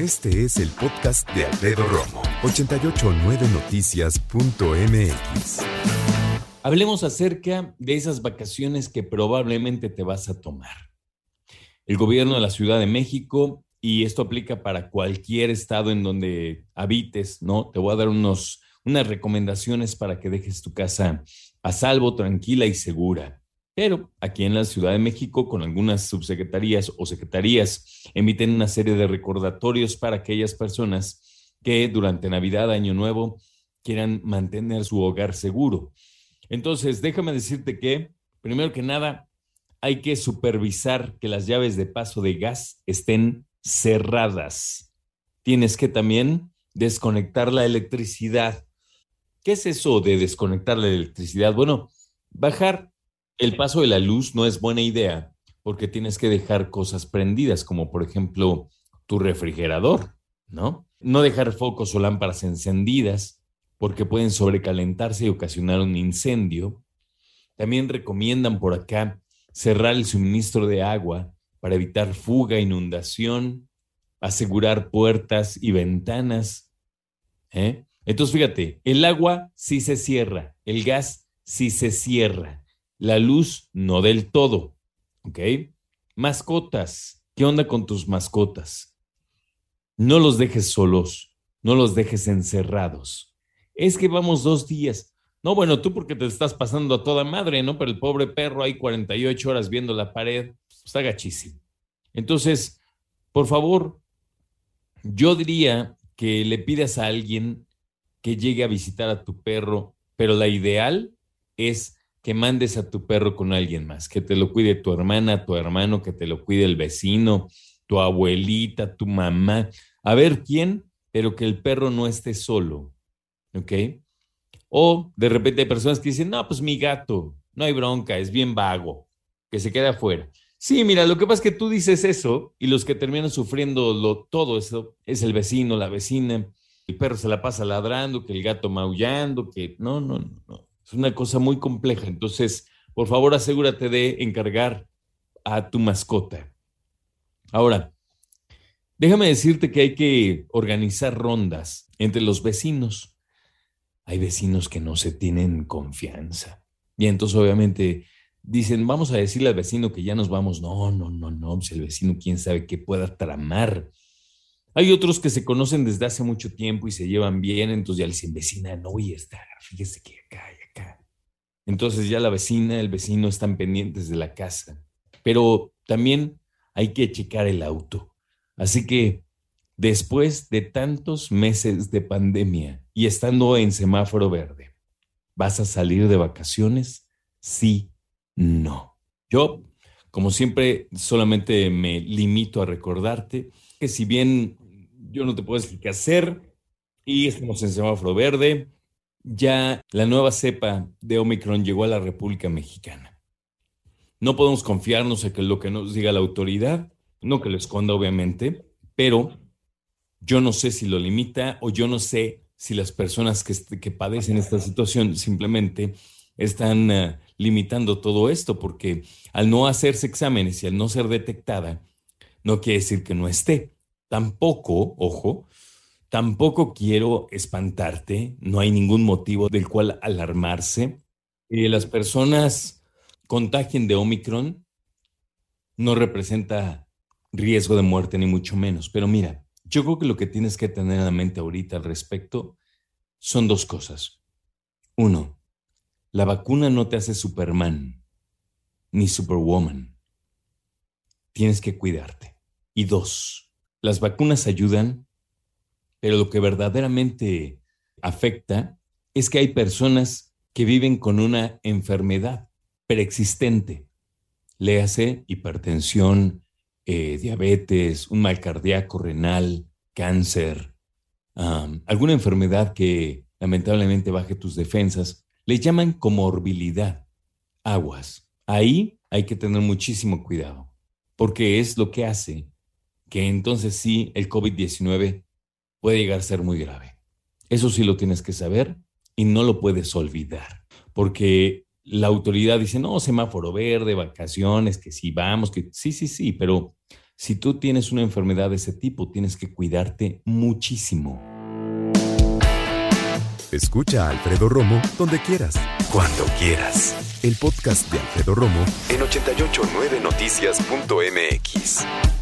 Este es el podcast de Alfredo Romo, 889noticias.mx. Hablemos acerca de esas vacaciones que probablemente te vas a tomar. El gobierno de la Ciudad de México, y esto aplica para cualquier estado en donde habites, ¿no? Te voy a dar unos, unas recomendaciones para que dejes tu casa a salvo, tranquila y segura. Pero aquí en la Ciudad de México, con algunas subsecretarías o secretarías, emiten una serie de recordatorios para aquellas personas que durante Navidad, Año Nuevo, quieran mantener su hogar seguro. Entonces, déjame decirte que, primero que nada, hay que supervisar que las llaves de paso de gas estén cerradas. Tienes que también desconectar la electricidad. ¿Qué es eso de desconectar la electricidad? Bueno, bajar el paso de la luz no es buena idea porque tienes que dejar cosas prendidas, como por ejemplo tu refrigerador, ¿no? No dejar focos o lámparas encendidas porque pueden sobrecalentarse y ocasionar un incendio. También recomiendan por acá cerrar el suministro de agua para evitar fuga, inundación, asegurar puertas y ventanas. ¿eh? Entonces, fíjate, el agua sí se cierra, el gas sí se cierra, la luz no del todo. ¿Ok? Mascotas, ¿qué onda con tus mascotas? No los dejes solos, no los dejes encerrados es que vamos dos días. No, bueno, tú porque te estás pasando a toda madre, ¿no? Pero el pobre perro hay 48 horas viendo la pared, está gachísimo. Entonces, por favor, yo diría que le pidas a alguien que llegue a visitar a tu perro, pero la ideal es que mandes a tu perro con alguien más, que te lo cuide tu hermana, tu hermano, que te lo cuide el vecino, tu abuelita, tu mamá, a ver quién, pero que el perro no esté solo, ¿ok? O de repente hay personas que dicen, no, pues mi gato, no hay bronca, es bien vago, que se queda afuera. Sí, mira, lo que pasa es que tú dices eso y los que terminan sufriendo lo, todo eso es el vecino, la vecina, el perro se la pasa ladrando, que el gato maullando, que no, no, no, es una cosa muy compleja. Entonces, por favor, asegúrate de encargar a tu mascota. Ahora, déjame decirte que hay que organizar rondas entre los vecinos hay vecinos que no se tienen confianza. Y entonces obviamente dicen, vamos a decirle al vecino que ya nos vamos. No, no, no, no, pues el vecino quién sabe qué pueda tramar. Hay otros que se conocen desde hace mucho tiempo y se llevan bien, entonces ya le dicen, vecina, no voy a estar, fíjese que acá. Entonces ya la vecina, el vecino están pendientes de la casa. Pero también hay que checar el auto. Así que después de tantos meses de pandemia y estando en semáforo verde, ¿vas a salir de vacaciones? Sí, no. Yo, como siempre, solamente me limito a recordarte que si bien yo no te puedo decir qué hacer y estamos en semáforo verde, ya la nueva cepa de Omicron llegó a la República Mexicana. No podemos confiarnos en que lo que nos diga la autoridad, no que lo esconda obviamente, pero yo no sé si lo limita o yo no sé si las personas que, padecen esta situación simplemente están eh, limitando todo esto, porque al no hacerse exámenes y al no ser detectada, no quiere decir que no esté. Tampoco, ojo, tampoco quiero espantarte, no hay ningún motivo del cual alarmarse. Eh, las personas contagien de Omicron no representa riesgo de muerte, ni mucho menos. Pero mira, yo creo que lo que tienes que tener en la mente ahorita al respecto son dos cosas. Uno, la vacuna no te hace Superman ni Superwoman. Tienes que cuidarte. Y dos, las vacunas ayudan, pero lo que verdaderamente afecta es que hay personas que viven con una enfermedad preexistente. Léase hipertensión, eh, diabetes, un mal cardíaco, renal, cáncer, alguna enfermedad que lamentablemente baje tus defensas, le llaman comorbilidad, aguas. Ahí hay que tener muchísimo cuidado, porque es lo que hace que entonces sí el COVID-19 puede llegar a ser muy grave. Eso sí lo tienes que saber y no lo puedes olvidar, porque la autoridad dice, no, semáforo verde, vacaciones, que sí vamos, que sí, sí, sí, pero si tú tienes una enfermedad de ese tipo, tienes que cuidarte muchísimo. Escucha a Alfredo Romo donde quieras, cuando quieras. El podcast de Alfredo Romo en 889noticias.mx.